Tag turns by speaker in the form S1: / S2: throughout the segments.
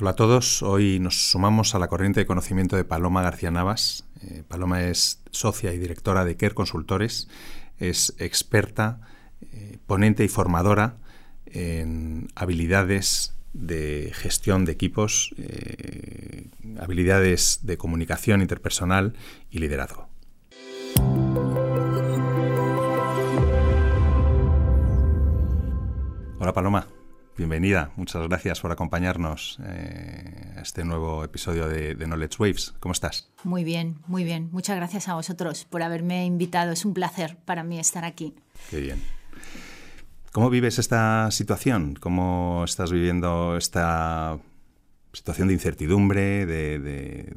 S1: Hola a todos, hoy nos sumamos a la corriente de conocimiento de Paloma García Navas. Eh, Paloma es socia y directora de Care Consultores, es experta, eh, ponente y formadora en habilidades de gestión de equipos, eh, habilidades de comunicación interpersonal y liderazgo. Hola Paloma. Bienvenida, muchas gracias por acompañarnos eh, a este nuevo episodio de, Knowledge Waves. ¿Cómo estás?
S2: Muy bien, muy bien. Muchas gracias a vosotros por haberme invitado. Es un placer para mí estar aquí.
S1: Qué bien. ¿Cómo vives esta situación? ¿Cómo estás viviendo esta situación de incertidumbre, de,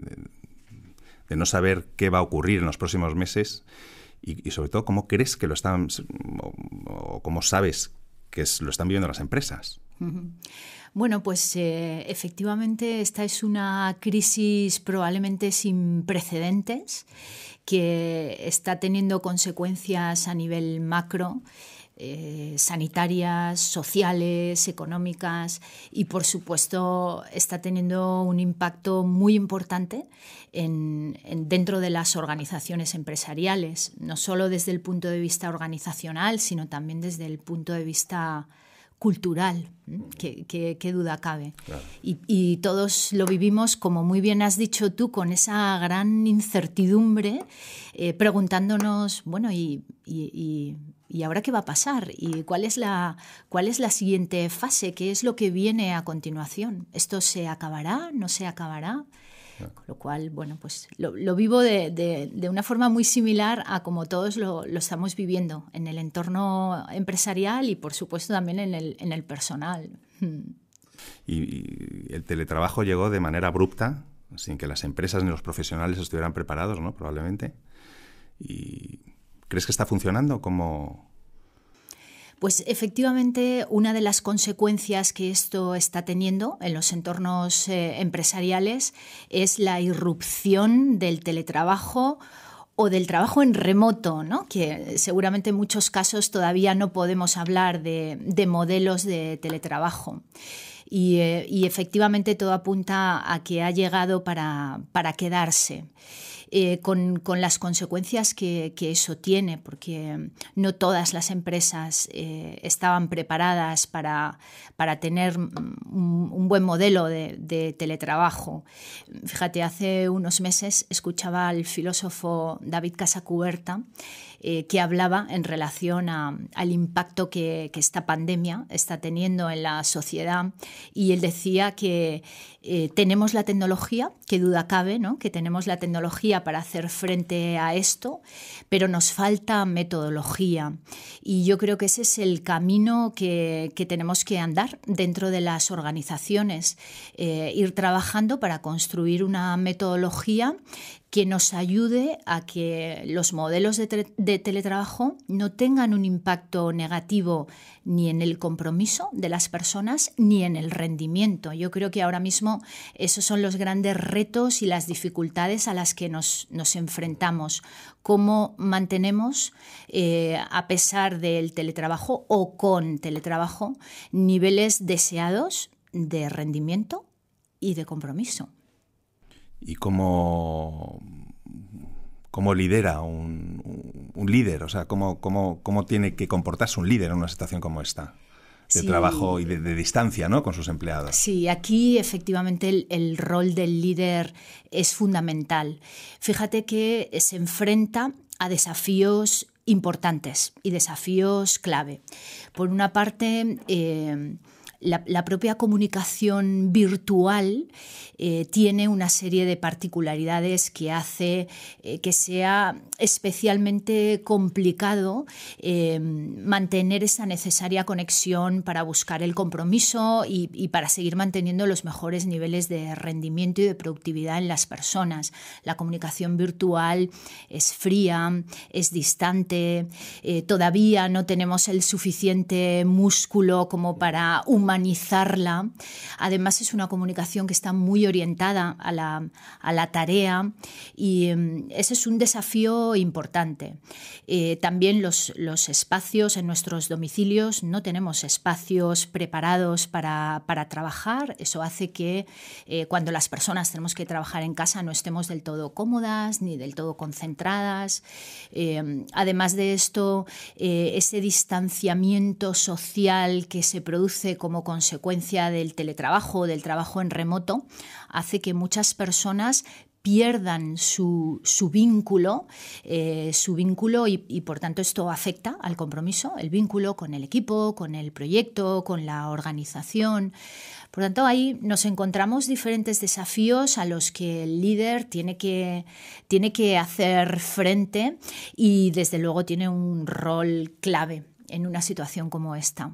S1: no saber qué va a ocurrir en los próximos meses? Y, sobre todo, ¿cómo crees que lo están, o cómo sabes que lo están viviendo las empresas?
S2: Bueno, pues eh, efectivamente esta es una crisis probablemente sin precedentes que está teniendo consecuencias a nivel macro. Eh, sanitarias, sociales, económicas y por supuesto está teniendo un impacto muy importante dentro de las organizaciones empresariales, no solo desde el punto de vista organizacional, sino también desde el punto de vista cultural, qué duda cabe. Y, todos lo vivimos, como muy bien has dicho tú, con esa gran incertidumbre, eh, preguntándonos, bueno, y, y, ahora qué va a pasar? ¿Y cuál es, la, cuál es la siguiente fase? ¿Qué es lo que viene a continuación? ¿Esto se acabará? ¿No se acabará? Con lo cual, bueno, pues lo, vivo de, una forma muy similar a como todos lo, estamos viviendo en el entorno empresarial y, por supuesto, también en el, personal.
S1: Y, el teletrabajo llegó de manera abrupta, sin que las empresas ni los profesionales estuvieran preparados, ¿no? Probablemente. ¿Y crees que está funcionando como,
S2: pues efectivamente, una de las consecuencias que esto está teniendo en los entornos eh, empresariales es la irrupción del teletrabajo o del trabajo en remoto, ¿no? que seguramente en muchos casos todavía no podemos hablar de, modelos de teletrabajo. Y, eh, y, efectivamente todo apunta a que ha llegado para, para quedarse. Eh, con, las consecuencias que, eso tiene, porque no todas las empresas eh, estaban preparadas para, para tener un, buen modelo de, teletrabajo. Fíjate, hace unos meses escuchaba al filósofo David Casacuberta eh, que hablaba en relación al impacto que, esta pandemia está teniendo en la sociedad y él decía que tenemos la tecnología, que duda cabe, ¿no? que tenemos la tecnología para hacer frente a esto, pero nos falta metodología. Y yo creo que ese es el camino que, tenemos que andar dentro de las organizaciones, eh, ir trabajando para construir una metodología que nos ayude a que los modelos de, teletrabajo no tengan un impacto negativo ni en el compromiso de las personas ni en el rendimiento. Yo creo que ahora mismo esos son los grandes retos y las dificultades a las que nos, enfrentamos. Cómo mantenemos, eh, a pesar del teletrabajo o con teletrabajo, niveles deseados de rendimiento y de compromiso
S1: y cómo, cómo lidera un, un, líder, o sea, cómo, cómo, cómo, tiene que comportarse un líder en una situación como esta de trabajo y de, distancia ¿no? con sus empleados.
S2: Sí, aquí efectivamente el, el, rol del líder es fundamental. Fíjate que se enfrenta a desafíos importantes y desafíos clave. Por una parte, eh, la, propia comunicación virtual eh, tiene una serie de particularidades que hace eh, que sea especialmente complicado eh, mantener esa necesaria conexión para buscar el compromiso y, para seguir manteniendo los mejores niveles de rendimiento y de productividad en las personas. La comunicación virtual es fría, es distante, todavía no tenemos el suficiente músculo como para humanizarla. Además es una comunicación que está muy orientada a la, tarea y em, ese es un desafío importante. Eh, también los, los, espacios en nuestros domicilios, no tenemos espacios preparados para, trabajar. Eso hace que eh, cuando las personas tenemos que trabajar en casa no estemos del todo cómodas ni del todo concentradas. Em, además de esto, eh, ese distanciamiento social que se produce como consecuencia del teletrabajo, del trabajo en remoto, hace que muchas personas pierdan su, vínculo, eh, su vínculo y, por tanto esto afecta al compromiso, el vínculo con el equipo, con el proyecto, con la organización. Por tanto, ahí nos encontramos diferentes desafíos a los que el líder tiene que, tiene que hacer frente y desde luego tiene un rol clave en una situación como esta.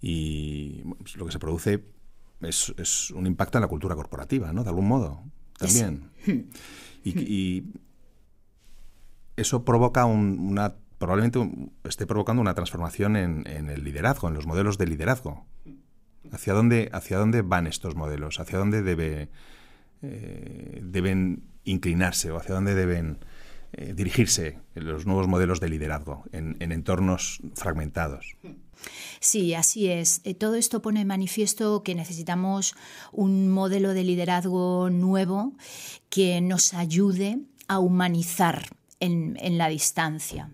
S1: Y pues, lo que se produce es, un impacto en la cultura corporativa, ¿no? De algún modo, también. Y, eso provoca una probablemente esté provocando una transformación en, el liderazgo, en los modelos de liderazgo. ¿Hacia dónde, hacia dónde van estos modelos? ¿Hacia dónde debe, eh, deben inclinarse o hacia dónde deben eh, dirigirse los nuevos modelos de liderazgo en, en entornos fragmentados?
S2: Sí, así es. Eh, todo esto pone en manifiesto que necesitamos un modelo de liderazgo nuevo que nos ayude a humanizar en la distancia.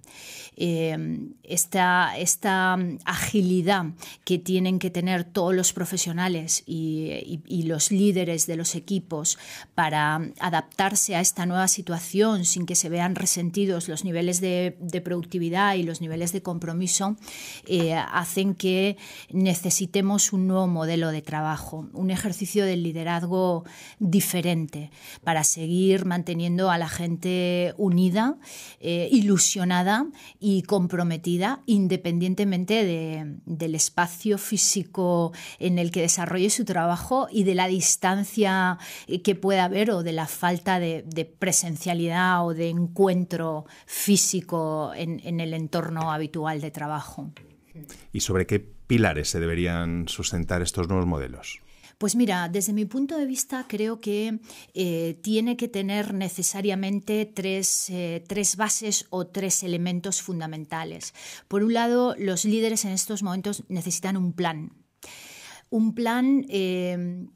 S2: Em, esta, esta, agilidad que tienen que tener todos los profesionales y, los líderes de los equipos para adaptarse a esta nueva situación sin que se vean resentidos los niveles de, productividad y los niveles de compromiso, eh, hacen que necesitemos un nuevo modelo de trabajo, un ejercicio del liderazgo diferente para seguir manteniendo a la gente unida, eh, ilusionada comprometida independientemente del espacio físico en el que desarrolle su trabajo y de la distancia que pueda haber o de la falta de, presencialidad o de encuentro físico en el entorno habitual de trabajo.
S1: ¿Y sobre qué pilares se deberían sustentar estos nuevos modelos?
S2: Pues mira, desde mi punto de vista creo que eh, tiene que tener necesariamente tres, eh, tres, bases o tres elementos fundamentales. Por un lado, los líderes en estos momentos necesitan un plan. Un plan eh,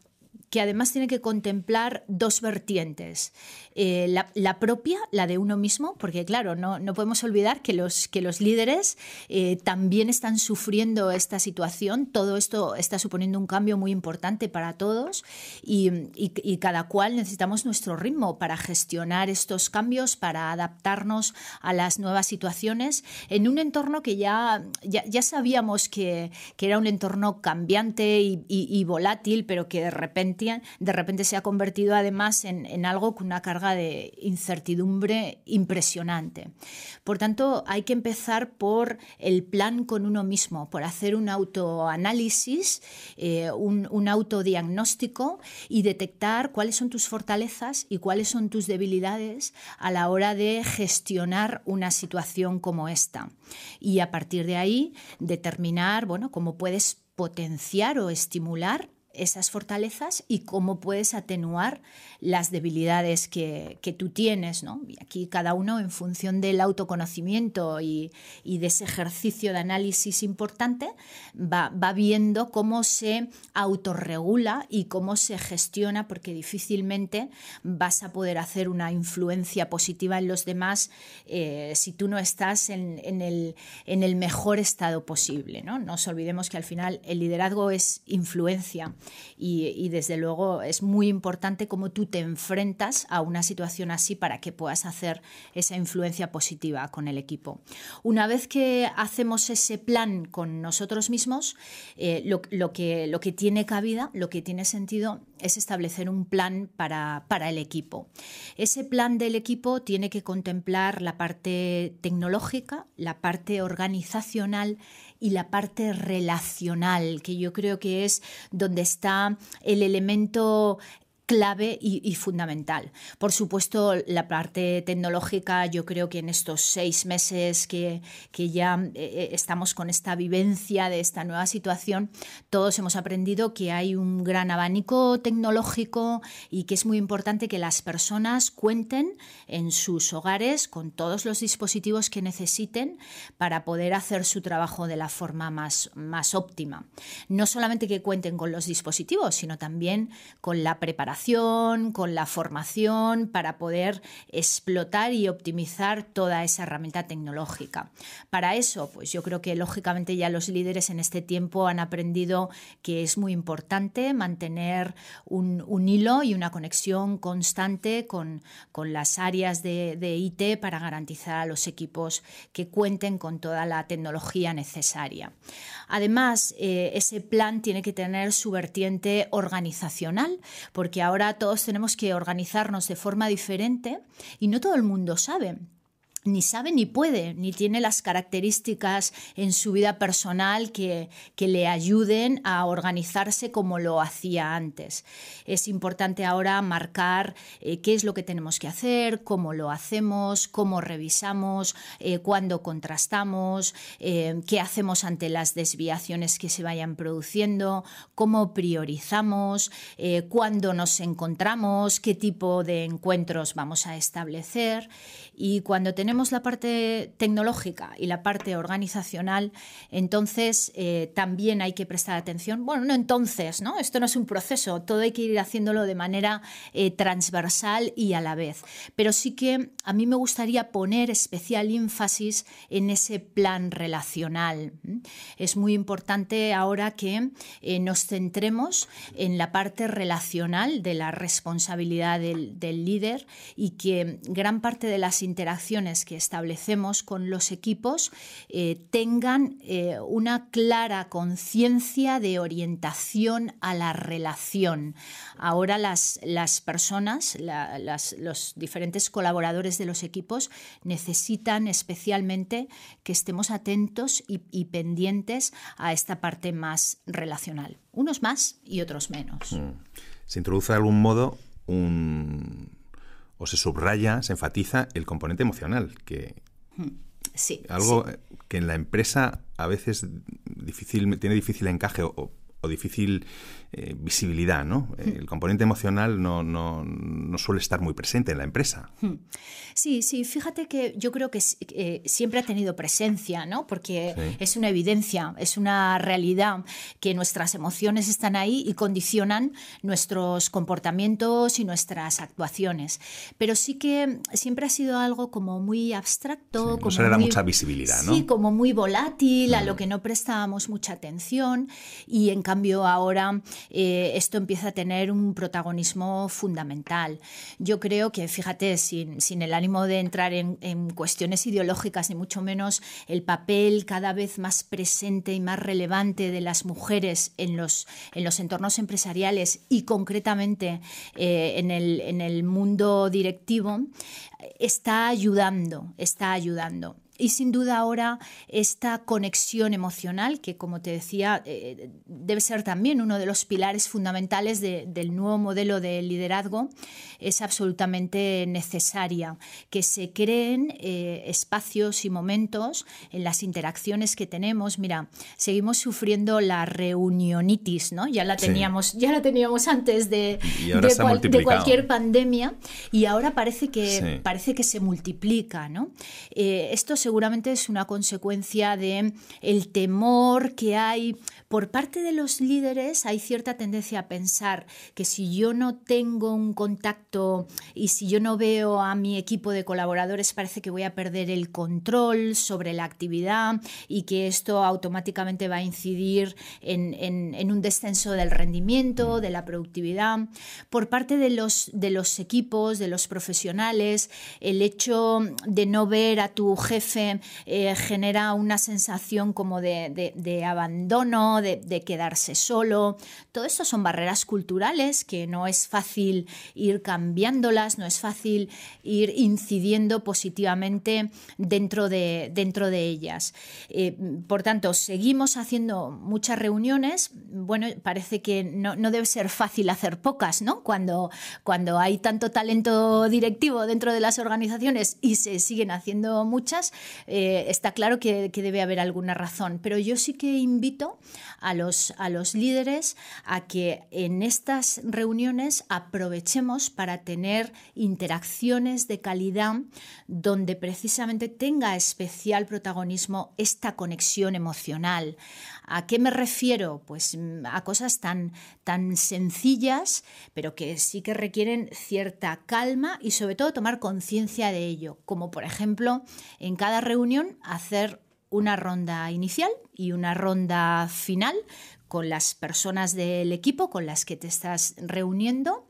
S2: que además tiene que contemplar dos vertientes. Eh, la, propia, la de uno mismo, porque claro, no, no podemos olvidar que los, que los líderes eh, también están sufriendo esta situación. Todo esto está suponiendo un cambio muy importante para todos y, y, cada cual necesitamos nuestro ritmo para gestionar estos cambios, para adaptarnos a las nuevas situaciones en un entorno que ya, ya, sabíamos que, que, era un entorno cambiante y, y volátil, pero que de repente de repente se ha convertido además en, algo con una carga de incertidumbre impresionante. Por tanto, hay que empezar por el plan con uno mismo, por hacer un autoanálisis, eh, un, un autodiagnóstico y detectar cuáles son tus fortalezas y cuáles son tus debilidades a la hora de gestionar una situación como esta. Y a partir de ahí determinar, bueno, cómo puedes potenciar o estimular esas fortalezas y cómo puedes atenuar las debilidades que, tú tienes. ¿no? Y aquí cada uno en función del autoconocimiento y, de ese ejercicio de análisis importante va, viendo cómo se autorregula y cómo se gestiona porque difícilmente vas a poder hacer una influencia positiva en los demás eh, si tú no estás en, el, en, el, mejor estado posible. ¿no? no nos olvidemos que al final el liderazgo es influencia y, desde luego es muy importante cómo tú te enfrentas a una situación así para que puedas hacer esa influencia positiva con el equipo. Una vez que hacemos ese plan con nosotros mismos, eh, lo, que, lo que tiene cabida, lo que tiene sentido es establecer un plan para, para el equipo. Ese plan del equipo tiene que contemplar la parte tecnológica, la parte organizacional y la parte relacional, que yo creo que es donde está el elemento clave y, fundamental. Por supuesto, la parte tecnológica, yo creo que en estos seis meses que, que ya eh, eh, estamos con esta vivencia de esta nueva situación, todos hemos aprendido que hay un gran abanico tecnológico y que es muy importante que las personas cuenten en sus hogares con todos los dispositivos que necesiten para poder hacer su trabajo de la forma más, más óptima. No solamente que cuenten con los dispositivos, sino también con la preparación, con la formación para poder explotar y optimizar toda esa herramienta tecnológica. Para eso, pues yo creo que lógicamente ya los líderes en este tiempo han aprendido que es muy importante mantener un, hilo y una conexión constante con, las áreas de, IT para garantizar a los equipos que cuenten con toda la tecnología necesaria. Además, eh, ese plan tiene que tener su vertiente organizacional, porque ahora todos tenemos que organizarnos de forma diferente y no todo el mundo sabe ni sabe ni puede, ni tiene las características en su vida personal que, le ayuden a organizarse como lo hacía antes. Es importante ahora marcar eh, qué es lo que tenemos que hacer, cómo lo hacemos, cómo revisamos, eh, cuándo contrastamos, eh, qué hacemos ante las desviaciones que se vayan produciendo, cómo priorizamos, cuándo nos encontramos, qué tipo de encuentros vamos a establecer y cuando tenemos tenemos la parte tecnológica y la parte organizacional, entonces eh, también hay que prestar atención. Bueno, no entonces, ¿no? Esto no es un proceso, todo hay que ir haciéndolo de manera eh, transversal y a la vez. Pero sí que a mí me gustaría poner especial énfasis en ese plan relacional. Es muy importante ahora que eh, nos centremos en la parte relacional de la responsabilidad del, del líder y que gran parte de las interacciones que establecemos con los equipos eh, tengan eh, una clara conciencia de orientación a la relación. Ahora las, las personas, los diferentes colaboradores de los equipos necesitan especialmente que estemos atentos y, pendientes a esta parte más relacional. Unos más y otros menos. Mm.
S1: Se introduce de algún modo un o se subraya, se enfatiza el componente emocional, que
S2: hmm. sí,
S1: algo que en la empresa a veces difícil, tiene difícil encaje o, o difícil eh, visibilidad, ¿no? Hmm. El componente emocional no, no, no, suele estar muy presente en la empresa. Hmm.
S2: Sí, sí, fíjate que yo creo que eh, siempre ha tenido presencia, ¿no? Porque es una evidencia, es una realidad que nuestras emociones están ahí y condicionan nuestros comportamientos y nuestras actuaciones. Pero sí que siempre ha sido algo como muy abstracto.
S1: como no se le da mucha visibilidad, ¿no?
S2: Sí, como muy volátil, a lo mm. que no prestábamos mucha atención y en cambio ahora eh, esto empieza a tener un protagonismo fundamental. Yo creo que, fíjate, sin, sin el ánimo de entrar en, cuestiones ideológicas, ni mucho menos el papel cada vez más presente y más relevante de las mujeres en los, en los entornos empresariales y concretamente eh, en, el, en el mundo directivo, está ayudando, está ayudando. Y sin duda ahora esta conexión emocional, que como te decía, eh, debe ser también uno de los pilares fundamentales del nuevo modelo de liderazgo, es absolutamente necesaria. Que se creen eh, espacios y momentos en las interacciones que tenemos. Mira, seguimos sufriendo la reunionitis, ¿no? Ya la teníamos, ya la teníamos antes de, de, cualquier pandemia y ahora parece que, parece que se multiplica, ¿no? Eh, esto se seguramente es una consecuencia de el temor que hay por parte de los líderes hay cierta tendencia a pensar que si yo no tengo un contacto y si yo no veo a mi equipo de colaboradores parece que voy a perder el control sobre la actividad y que esto automáticamente va a incidir en, en un descenso del rendimiento, de la productividad. Por parte de los, de los equipos, de los profesionales, el hecho de no ver a tu jefe eh, genera una sensación como de, abandono, de, quedarse solo. Todo esto son barreras culturales que no es fácil ir cambiándolas, no es fácil ir incidiendo positivamente dentro de, dentro de ellas. Eh, por tanto, seguimos haciendo muchas reuniones. Bueno, parece que no, debe ser fácil hacer pocas, ¿no? Cuando, cuando hay tanto talento directivo dentro de las organizaciones y se siguen haciendo muchas, eh, está claro que, debe haber alguna razón. Pero yo sí que invito a los, a los líderes a que en estas reuniones aprovechemos para tener interacciones de calidad donde precisamente tenga especial protagonismo esta conexión emocional. ¿A qué me refiero? Pues mm, a cosas tan, tan sencillas, pero que sí que requieren cierta calma y sobre todo tomar conciencia de ello, como por ejemplo en cada reunión hacer una ronda inicial y una ronda final con las personas del equipo con las que te estás reuniendo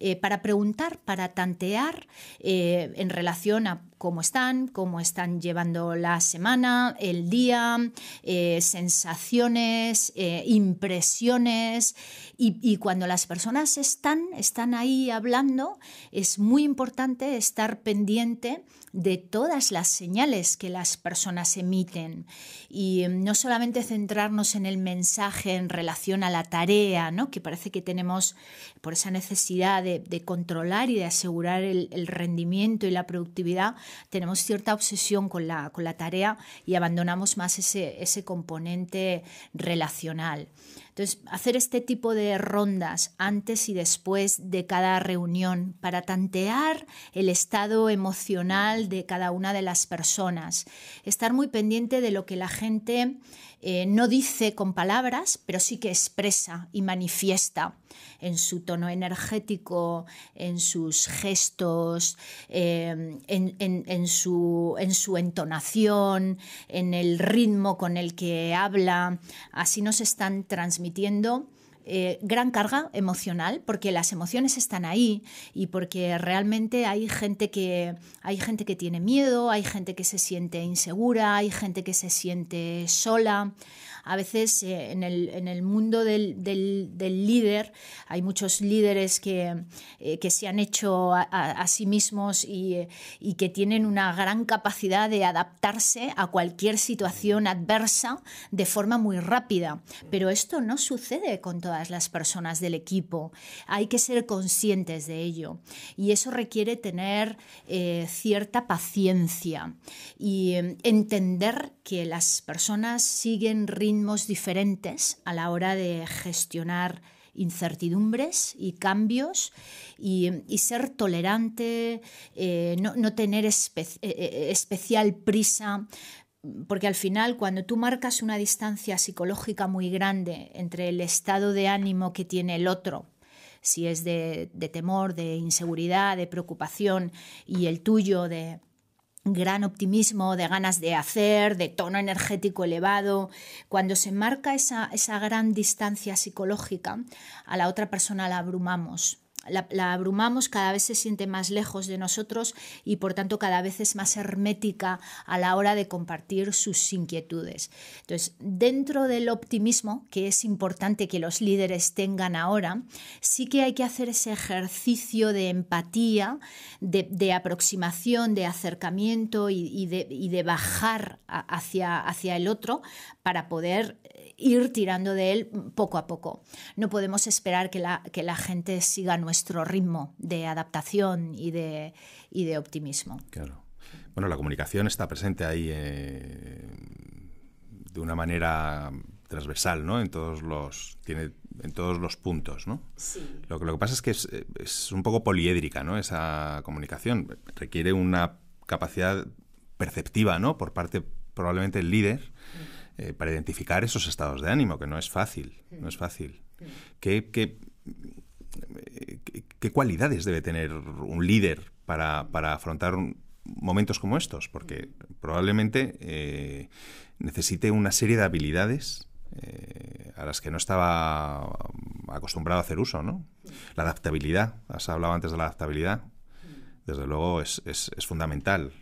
S2: eh, para preguntar, para tantear eh, en relación a cómo están, cómo están llevando la semana, el día, eh, sensaciones, impresiones. Y, cuando las personas están, están ahí hablando, es muy importante estar pendiente de todas las señales que las personas emiten. Y no solamente centrarnos en el mensaje en relación a la tarea, ¿no? que parece que tenemos por esa necesidad de, controlar y de asegurar el, rendimiento y la productividad, tenemos cierta obsesión con la, con la tarea y abandonamos más ese, ese componente relacional. Entonces, hacer este tipo de rondas antes y después de cada reunión para tantear el estado emocional de cada una de las personas, estar muy pendiente de lo que la gente eh, no dice con palabras, pero sí que expresa y manifiesta en su tono energético, en sus gestos, su, en su entonación, en el ritmo con el que habla. Así nos están transmitiendo eh, gran carga emocional porque las emociones están ahí y porque realmente hay gente que hay gente que tiene miedo, hay gente que se siente insegura, hay gente que se siente sola. A veces eh, en, el, mundo del, líder hay muchos líderes que, eh, que se han hecho a, sí mismos y, y, que tienen una gran capacidad de adaptarse a cualquier situación adversa de forma muy rápida. Pero esto no sucede con todas las personas del equipo. Hay que ser conscientes de ello. Y eso requiere tener eh, cierta paciencia y eh, entender que las personas siguen diferentes a la hora de gestionar incertidumbres y cambios y, ser tolerante, eh, no, tener especial prisa, porque al final cuando tú marcas una distancia psicológica muy grande entre el estado de ánimo que tiene el otro, si es de, temor, de inseguridad, de preocupación, y el tuyo de gran optimismo, de ganas de hacer, de tono energético elevado, cuando se marca esa, esa gran distancia psicológica, a la otra persona la abrumamos la, abrumamos, cada vez se siente más lejos de nosotros y por tanto cada vez es más hermética a la hora de compartir sus inquietudes. Entonces, dentro del optimismo, que es importante que los líderes tengan ahora, sí que hay que hacer ese ejercicio de empatía, de, aproximación, de acercamiento y, de, bajar hacia, hacia el otro para poder ir tirando de él poco a poco. No podemos esperar que la, que la gente siga nuestro ritmo de adaptación y de, y de optimismo.
S1: Claro. Bueno, la comunicación está presente ahí eh, de una manera transversal, ¿no? En todos los tiene en todos los puntos, ¿no? Sí. Lo, lo que pasa es que es, es, un poco poliédrica, ¿no? Esa comunicación requiere una capacidad perceptiva, ¿no? Por parte probablemente el líder. Eh, para identificar esos estados de ánimo, que no es fácil, no es fácil. ¿Qué, qué, qué cualidades debe tener un líder para, para afrontar momentos como estos? Porque probablemente eh, necesite una serie de habilidades eh, a las que no estaba acostumbrado a hacer uso, ¿no? La adaptabilidad, has hablado antes de la adaptabilidad, desde luego es, es, es fundamental.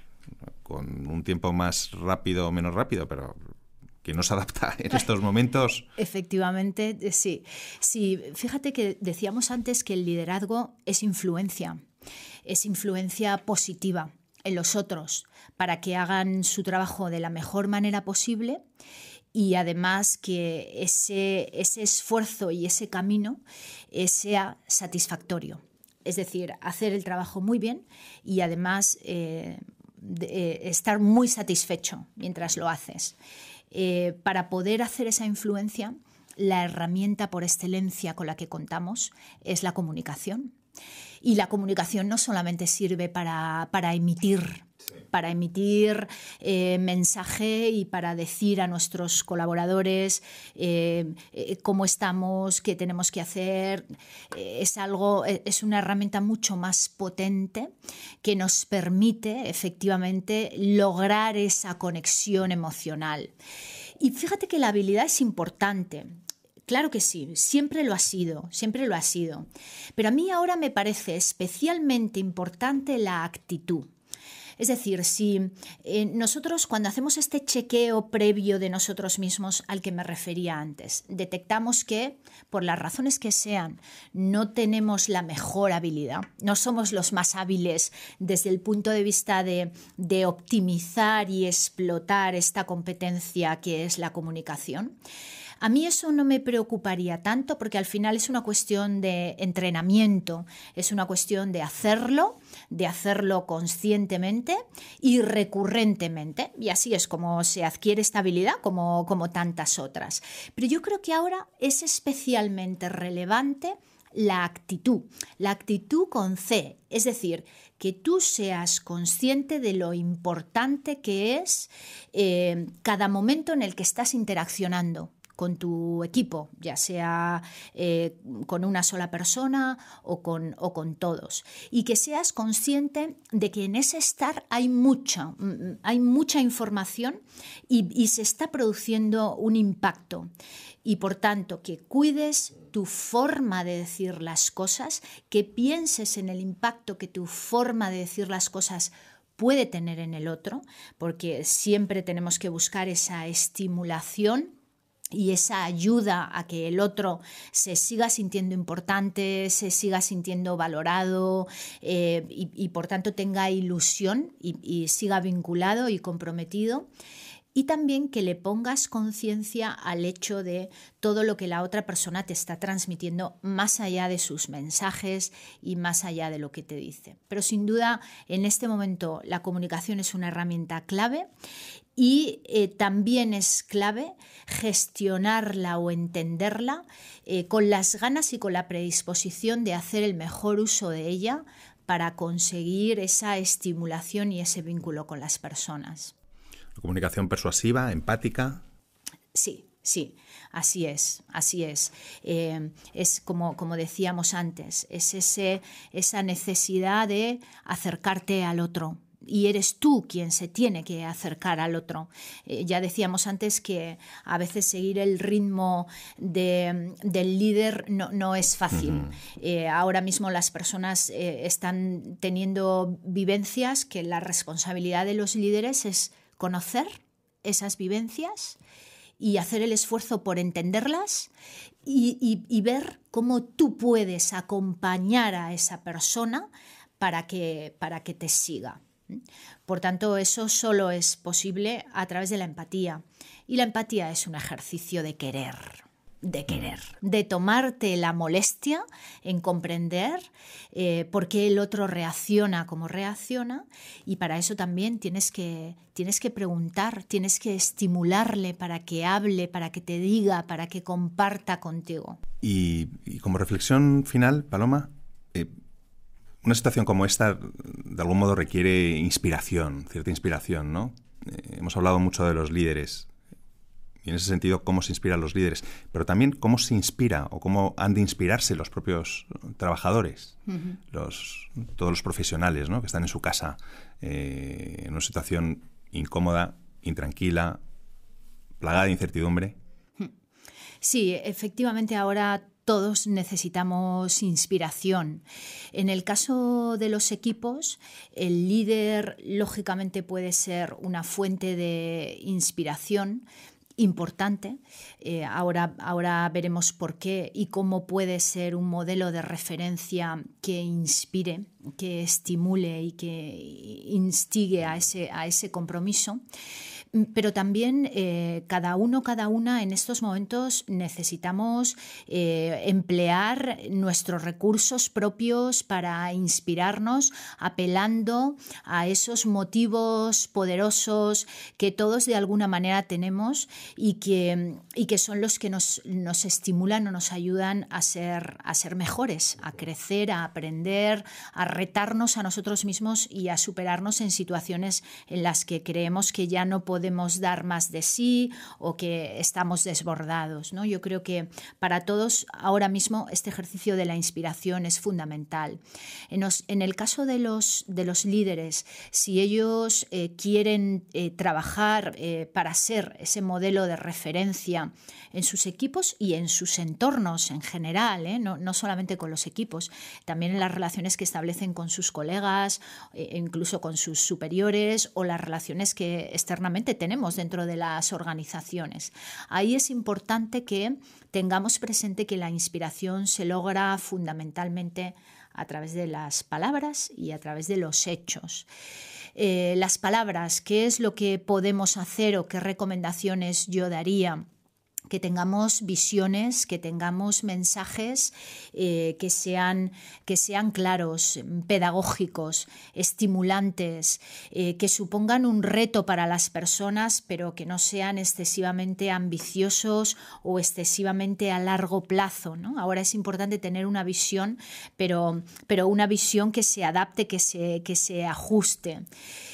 S1: Con un tiempo más rápido o menos rápido, pero que no se adapta en estos momentos.
S2: Efectivamente, eh, sí. Sí, fíjate que decíamos antes que el liderazgo es influencia, es influencia positiva en los otros para que hagan su trabajo de la mejor manera posible y además que ese, ese esfuerzo y ese camino eh, sea satisfactorio. Es decir, hacer el trabajo muy bien y además eh, eh, estar muy satisfecho mientras lo haces. Para poder hacer esa influencia, la herramienta por excelencia con la que contamos es la comunicación. Y la comunicación no solamente sirve para, para emitir para emitir eh, mensaje y para decir a nuestros colaboradores eh, eh, cómo estamos, qué tenemos que hacer. es algo, es una herramienta mucho más potente que nos permite efectivamente lograr esa conexión emocional. Y fíjate que la habilidad es importante. Claro que sí, siempre lo ha sido, siempre lo ha sido. Pero a mí ahora me parece especialmente importante la actitud. Es decir, si eh, nosotros cuando hacemos este chequeo previo de nosotros mismos al que me refería antes, detectamos que, por las razones que sean, no tenemos la mejor habilidad, no somos los más hábiles desde el punto de vista de, de optimizar y explotar esta competencia que es la comunicación, a mí eso no me preocuparía tanto porque al final es una cuestión de entrenamiento, es una cuestión de hacerlo, de hacerlo conscientemente y recurrentemente. Y así es como se adquiere estabilidad como, como tantas otras. Pero yo creo que ahora es especialmente relevante la actitud, la actitud con C, es decir, que tú seas consciente de lo importante que es eh, cada momento en el que estás interaccionando con tu equipo, ya sea eh, con una sola persona o con, o con todos. Y que seas consciente de que en ese estar hay mucha, mm, hay mucha información y, y se está produciendo un impacto. Y por tanto, que cuides tu forma de decir las cosas, que pienses en el impacto que tu forma de decir las cosas puede tener en el otro, porque siempre tenemos que buscar esa estimulación y esa ayuda a que el otro se siga sintiendo importante, se siga sintiendo valorado eh, y, por tanto tenga ilusión y siga vinculado y comprometido y también que le pongas conciencia al hecho de todo lo que la otra persona te está transmitiendo más allá de sus mensajes y más allá de lo que te dice. Pero sin duda, en este momento la comunicación es una herramienta clave y eh, también es clave gestionarla o entenderla eh, con las ganas y con la predisposición de hacer el mejor uso de ella para conseguir esa estimulación y ese vínculo con las personas.
S1: Comunicación persuasiva, empática.
S2: Sí, Sí, así es, así es. Eh, es como, como decíamos antes, es ese, esa necesidad de acercarte al otro, y eres tú quien se tiene que acercar al otro. Eh, ya decíamos antes que a veces seguir el ritmo del líder no, es fácil. Eh, ahora mismo las personas están teniendo vivencias que la responsabilidad de los líderes es conocer esas vivencias y hacer el esfuerzo por entenderlas y, ver cómo tú puedes acompañar a esa persona para que, para que te siga. Por tanto, eso solo es posible a través de la empatía. Y la empatía es un ejercicio de querer de querer, de tomarte la molestia en comprender eh, por qué el otro reacciona como reacciona y para eso también tienes que, tienes que preguntar, tienes que estimularle para que hable, para que te diga, para que comparta contigo.
S1: Y, como reflexión final, Paloma, eh, una situación como esta de algún modo requiere inspiración, cierta inspiración, ¿no? Eh, hemos hablado mucho de los líderes y en ese sentido cómo se inspiran los líderes, pero también cómo se inspira o cómo han de inspirarse los propios trabajadores, los, todos los profesionales ¿no? que están en su casa eh, en una situación incómoda, intranquila, plagada de incertidumbre.
S2: Sí, efectivamente ahora todos necesitamos inspiración. En el caso de los equipos, el líder lógicamente puede ser una fuente de inspiración importante. Eh, ahora, ahora veremos por qué y cómo puede ser un modelo de referencia que inspire, que estimule y que instigue a ese, a ese compromiso. Pero también eh, cada uno, cada una en estos momentos necesitamos eh, emplear nuestros recursos propios para inspirarnos, apelando a esos motivos poderosos que todos de alguna manera tenemos y que, y que son los que nos, nos estimulan o nos ayudan a ser, a ser mejores, a crecer, a aprender, a retarnos a nosotros mismos y a superarnos en situaciones en las que creemos que ya no podemos dar más de sí o que estamos desbordados. ¿no? Yo creo que para todos ahora mismo este ejercicio de la inspiración es fundamental. En, el caso de los, de los líderes, si ellos eh, quieren eh, trabajar eh, para ser ese modelo de referencia en sus equipos y en sus entornos en general, ¿eh? no, solamente con los equipos, también en las relaciones que establecen con sus colegas, e incluso con sus superiores o las relaciones que externamente tenemos dentro de las organizaciones. Ahí es importante que tengamos presente que la inspiración se logra fundamentalmente a través de las palabras y a través de los hechos. Eh, las palabras, qué es lo que podemos hacer o qué recomendaciones yo daría que tengamos visiones, que tengamos mensajes eh, que, sean, que sean claros, pedagógicos, estimulantes, eh, que supongan un reto para las personas, pero que no sean excesivamente ambiciosos o excesivamente a largo plazo. Ahora es importante tener una visión, pero, pero una visión que se adapte, que se, que se ajuste.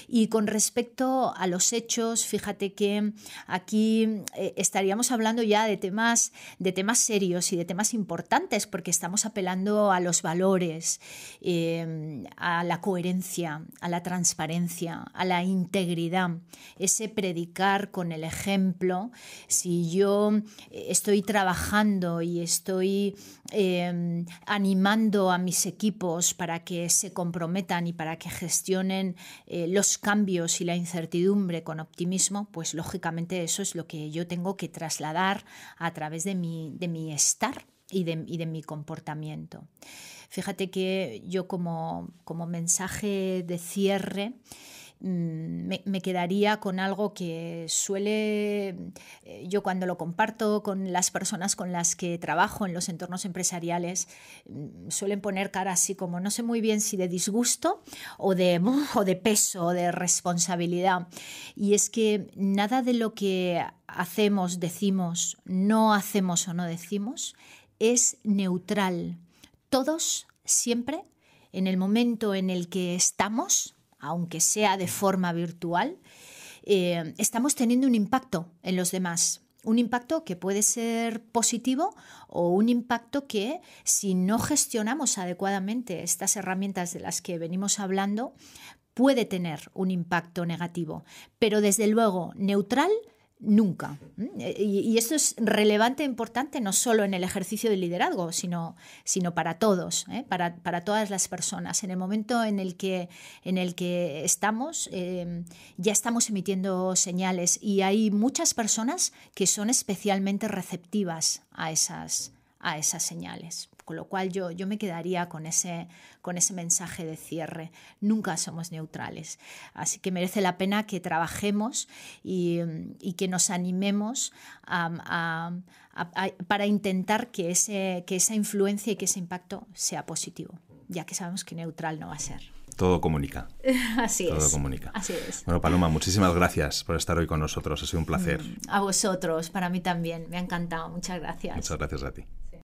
S2: Y con respecto a los hechos, fíjate que aquí eh, estaríamos hablando ya de temas, de temas serios y de temas importantes, porque estamos apelando a los valores, eh, a la coherencia, a la transparencia, a la integridad, ese predicar con el ejemplo. Si yo eh, estoy trabajando y estoy eh, animando a mis equipos para que se comprometan y para que gestionen los cambios y la incertidumbre con optimismo, pues lógicamente eso es lo que yo tengo que trasladar a través de mi, de mi estar y de, y de, mi comportamiento. Fíjate que yo como, como mensaje de cierre Mm, me, quedaría con algo que suele, eh, yo cuando lo comparto con las personas con las que trabajo en los entornos empresariales, mm, suelen poner cara así como no sé muy bien si de disgusto o de, o de peso o de responsabilidad. Y es que nada de lo que hacemos, decimos, no hacemos o no decimos, es neutral. Todos, siempre, en el momento en el que estamos, aunque sea de forma virtual, eh, estamos teniendo un impacto en los demás. Un impacto que puede ser positivo o un impacto que si no gestionamos adecuadamente estas herramientas de las que venimos hablando, puede tener un impacto negativo. Pero desde luego, neutral nunca. Y, esto es relevante e importante no solo en el ejercicio del liderazgo, sino, sino para todos, ¿eh? para, todas las personas. En el momento en el que, en el que estamos, eh, ya estamos emitiendo señales y hay muchas personas que son especialmente receptivas a esas, a esas señales. Con lo cual yo, yo me quedaría con ese, con ese mensaje de cierre. Nunca somos neutrales. Así que merece la pena que trabajemos y, que nos animemos para intentar que, ese, que esa influencia y que ese impacto sea positivo, ya que sabemos que neutral no va a ser.
S1: Todo comunica.
S2: Así
S1: Todo comunica. Así es. Bueno, Paloma, muchísimas gracias por estar hoy con nosotros. Ha sido un placer.
S2: Mm, a vosotros, para mí también. Me ha encantado. Muchas gracias.
S1: Muchas gracias a ti.